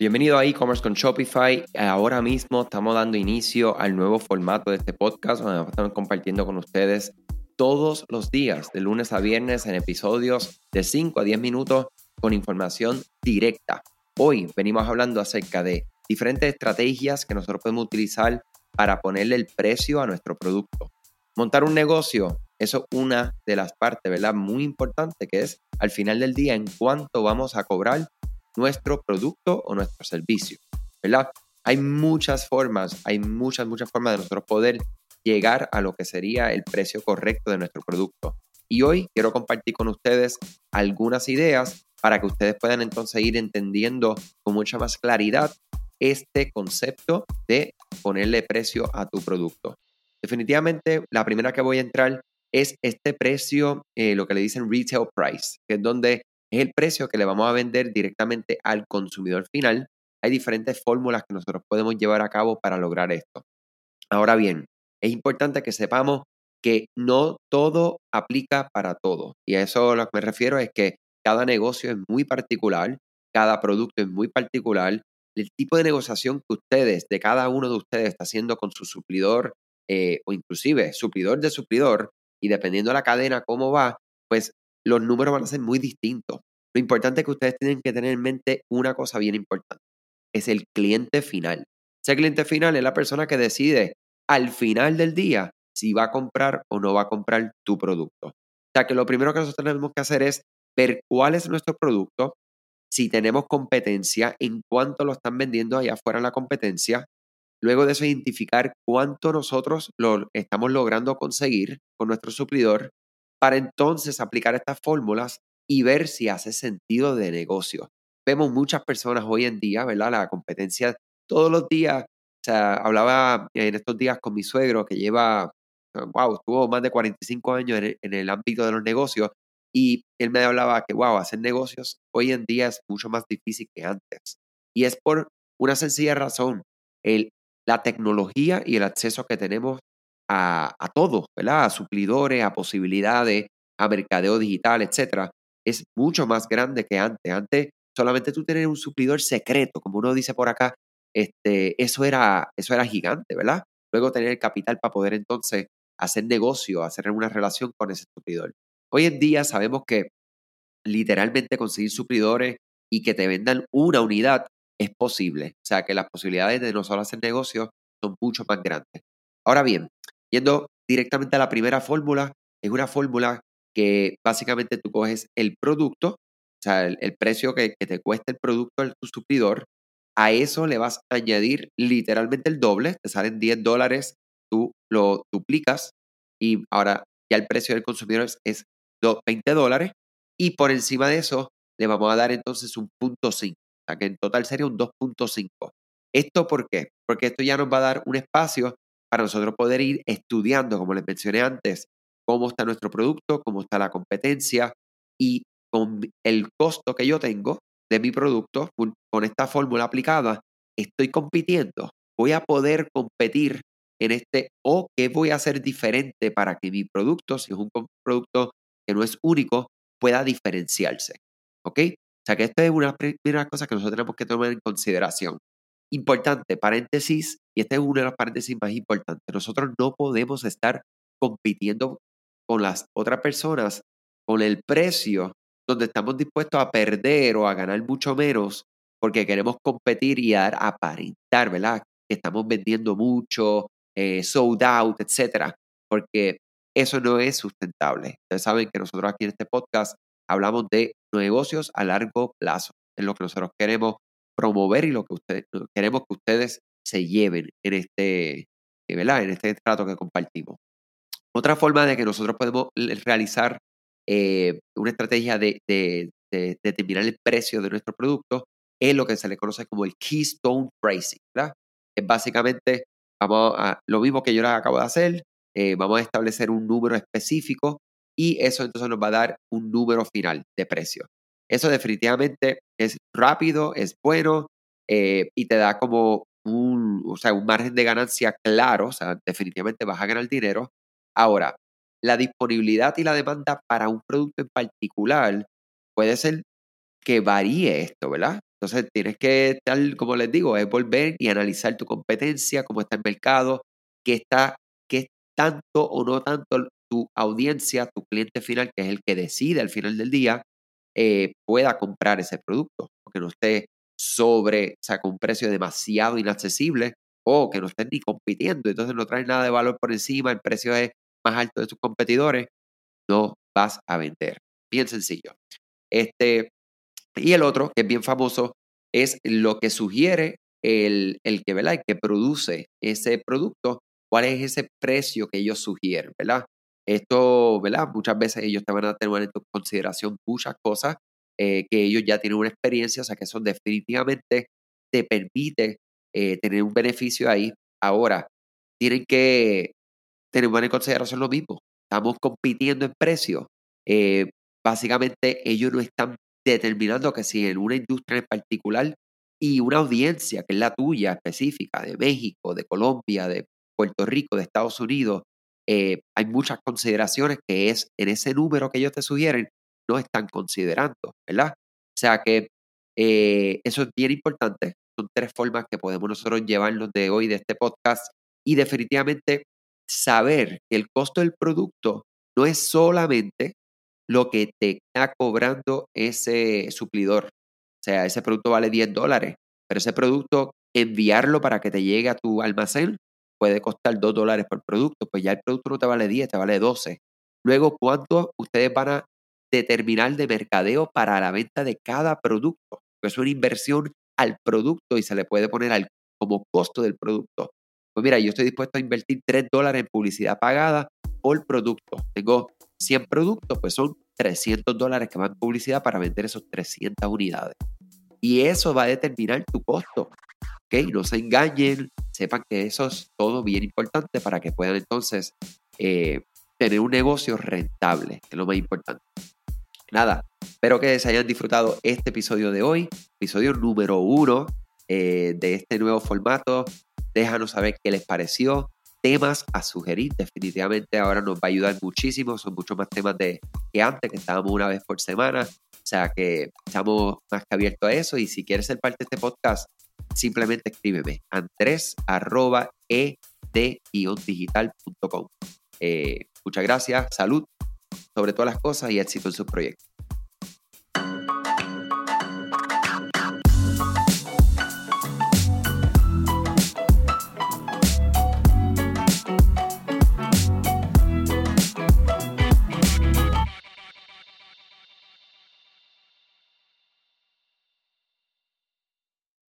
Bienvenido a e-commerce con Shopify. Ahora mismo estamos dando inicio al nuevo formato de este podcast donde vamos a estar compartiendo con ustedes todos los días, de lunes a viernes, en episodios de 5 a 10 minutos con información directa. Hoy venimos hablando acerca de diferentes estrategias que nosotros podemos utilizar para ponerle el precio a nuestro producto. Montar un negocio, eso es una de las partes, ¿verdad? Muy importante que es al final del día en cuánto vamos a cobrar nuestro producto o nuestro servicio, ¿verdad? Hay muchas formas, hay muchas, muchas formas de nosotros poder llegar a lo que sería el precio correcto de nuestro producto. Y hoy quiero compartir con ustedes algunas ideas para que ustedes puedan entonces ir entendiendo con mucha más claridad este concepto de ponerle precio a tu producto. Definitivamente, la primera que voy a entrar es este precio, eh, lo que le dicen retail price, que es donde es el precio que le vamos a vender directamente al consumidor final. Hay diferentes fórmulas que nosotros podemos llevar a cabo para lograr esto. Ahora bien, es importante que sepamos que no todo aplica para todo. Y a eso lo que me refiero es que cada negocio es muy particular, cada producto es muy particular. El tipo de negociación que ustedes, de cada uno de ustedes, está haciendo con su suplidor eh, o inclusive suplidor de suplidor, y dependiendo de la cadena, cómo va, pues los números van a ser muy distintos. Lo importante es que ustedes tienen que tener en mente una cosa bien importante. Es el cliente final. Ese cliente final es la persona que decide al final del día si va a comprar o no va a comprar tu producto. O sea que lo primero que nosotros tenemos que hacer es ver cuál es nuestro producto, si tenemos competencia, en cuánto lo están vendiendo allá afuera en la competencia. Luego de eso, identificar cuánto nosotros lo estamos logrando conseguir con nuestro suplidor para entonces aplicar estas fórmulas y ver si hace sentido de negocio. Vemos muchas personas hoy en día, ¿verdad? La competencia todos los días. O sea, hablaba en estos días con mi suegro que lleva, wow, estuvo más de 45 años en el, ámbito de los negocios y él me hablaba que, wow, hacer negocios hoy en día es mucho más difícil que antes. Y es por una sencilla razón, el, la tecnología y el acceso que tenemos a, a todo, ¿verdad? A suplidores, a posibilidades, a mercadeo digital, etcétera, es mucho más grande que antes. Antes solamente tú tener un suplidor secreto, como uno dice por acá, este, eso, era, eso era gigante, ¿verdad? Luego tener el capital para poder entonces hacer negocio, hacer una relación con ese suplidor. Hoy en día sabemos que literalmente conseguir suplidores y que te vendan una unidad es posible. O sea que las posibilidades de nosotros hacer negocio son mucho más grandes. Ahora bien, Yendo directamente a la primera fórmula, es una fórmula que básicamente tú coges el producto, o sea, el, precio que, te cuesta el producto de tu suplidor, a eso le vas a añadir literalmente el doble, te salen 10 dólares, tú lo duplicas y ahora ya el precio del consumidor es, 20 dólares y por encima de eso le vamos a dar entonces un punto 5, o sea que en total sería un 2.5. ¿Esto por qué? Porque esto ya nos va a dar un espacio para nosotros poder ir estudiando, como les mencioné antes, cómo está nuestro producto, cómo está la competencia y con el costo que yo tengo de mi producto, con esta fórmula aplicada, estoy compitiendo. Voy a poder competir en este o qué voy a hacer diferente para que mi producto, si es un producto que no es único, pueda diferenciarse. ¿Ok? O sea que esta es una primera cosa que nosotros tenemos que tomar en consideración. Importante, paréntesis, y este es uno de los paréntesis más importantes. Nosotros no podemos estar compitiendo con las otras personas con el precio donde estamos dispuestos a perder o a ganar mucho menos porque queremos competir y dar aparentar, ¿verdad? Que estamos vendiendo mucho, eh, sold out, etcétera, porque eso no es sustentable. Ustedes saben que nosotros aquí en este podcast hablamos de negocios a largo plazo, es lo que nosotros queremos promover y lo que ustedes, queremos que ustedes se lleven en este, eh, ¿verdad? En este trato que compartimos. Otra forma de que nosotros podemos realizar eh, una estrategia de, determinar el precio de nuestro producto es lo que se le conoce como el keystone pricing, ¿verdad? Es básicamente vamos a, lo mismo que yo les acabo de hacer, eh, vamos a establecer un número específico y eso entonces nos va a dar un número final de precio. Eso definitivamente es rápido, es bueno eh, y te da como un, o sea, un margen de ganancia claro, o sea, definitivamente vas a ganar dinero. Ahora, la disponibilidad y la demanda para un producto en particular puede ser que varíe esto, ¿verdad? Entonces tienes que estar, como les digo, es volver y analizar tu competencia, cómo está el mercado, qué está, qué tanto o no tanto tu audiencia, tu cliente final, que es el que decide al final del día, eh, pueda comprar ese producto, porque no esté sobre, o sea, con un precio demasiado inaccesible o que no estén ni compitiendo, entonces no trae nada de valor por encima, el precio es más alto de sus competidores, no vas a vender. Bien sencillo. Este, y el otro, que es bien famoso, es lo que sugiere el, el que, ¿verdad? El que produce ese producto, cuál es ese precio que ellos sugieren, ¿verdad? Esto, ¿verdad? Muchas veces ellos te van a tener en consideración muchas cosas eh, que ellos ya tienen una experiencia, o sea que eso definitivamente te permite eh, tener un beneficio ahí. Ahora, tienen que tener en consideración lo mismo. Estamos compitiendo en precio. Eh, básicamente, ellos no están determinando que si en una industria en particular y una audiencia que es la tuya específica, de México, de Colombia, de Puerto Rico, de Estados Unidos, eh, hay muchas consideraciones que es en ese número que ellos te sugieren, no están considerando, ¿verdad? O sea que eh, eso es bien importante. Son tres formas que podemos nosotros llevarnos de hoy, de este podcast, y definitivamente saber que el costo del producto no es solamente lo que te está cobrando ese suplidor. O sea, ese producto vale 10 dólares, pero ese producto, enviarlo para que te llegue a tu almacén, puede costar 2 dólares por producto. Pues ya el producto no te vale 10, te vale 12. Luego, ¿cuánto ustedes van a determinar de mercadeo para la venta de cada producto? Pues es una inversión al producto y se le puede poner al, como costo del producto. Pues mira, yo estoy dispuesto a invertir 3 dólares en publicidad pagada por producto. Tengo 100 productos, pues son 300 dólares que van en publicidad para vender esos 300 unidades. Y eso va a determinar tu costo. ¿Ok? No se engañen, sepan que eso es todo bien importante para que puedan entonces eh, tener un negocio rentable, que es lo más importante. Nada, espero que se hayan disfrutado este episodio de hoy, episodio número uno eh, de este nuevo formato. Déjanos saber qué les pareció temas a sugerir. Definitivamente ahora nos va a ayudar muchísimo. Son muchos más temas de, que antes, que estábamos una vez por semana. O sea que estamos más que abiertos a eso. Y si quieres ser parte de este podcast, simplemente escríbeme andrés arroba digitalcom eh, muchas gracias, salud sobre todas las cosas y éxito en su proyecto.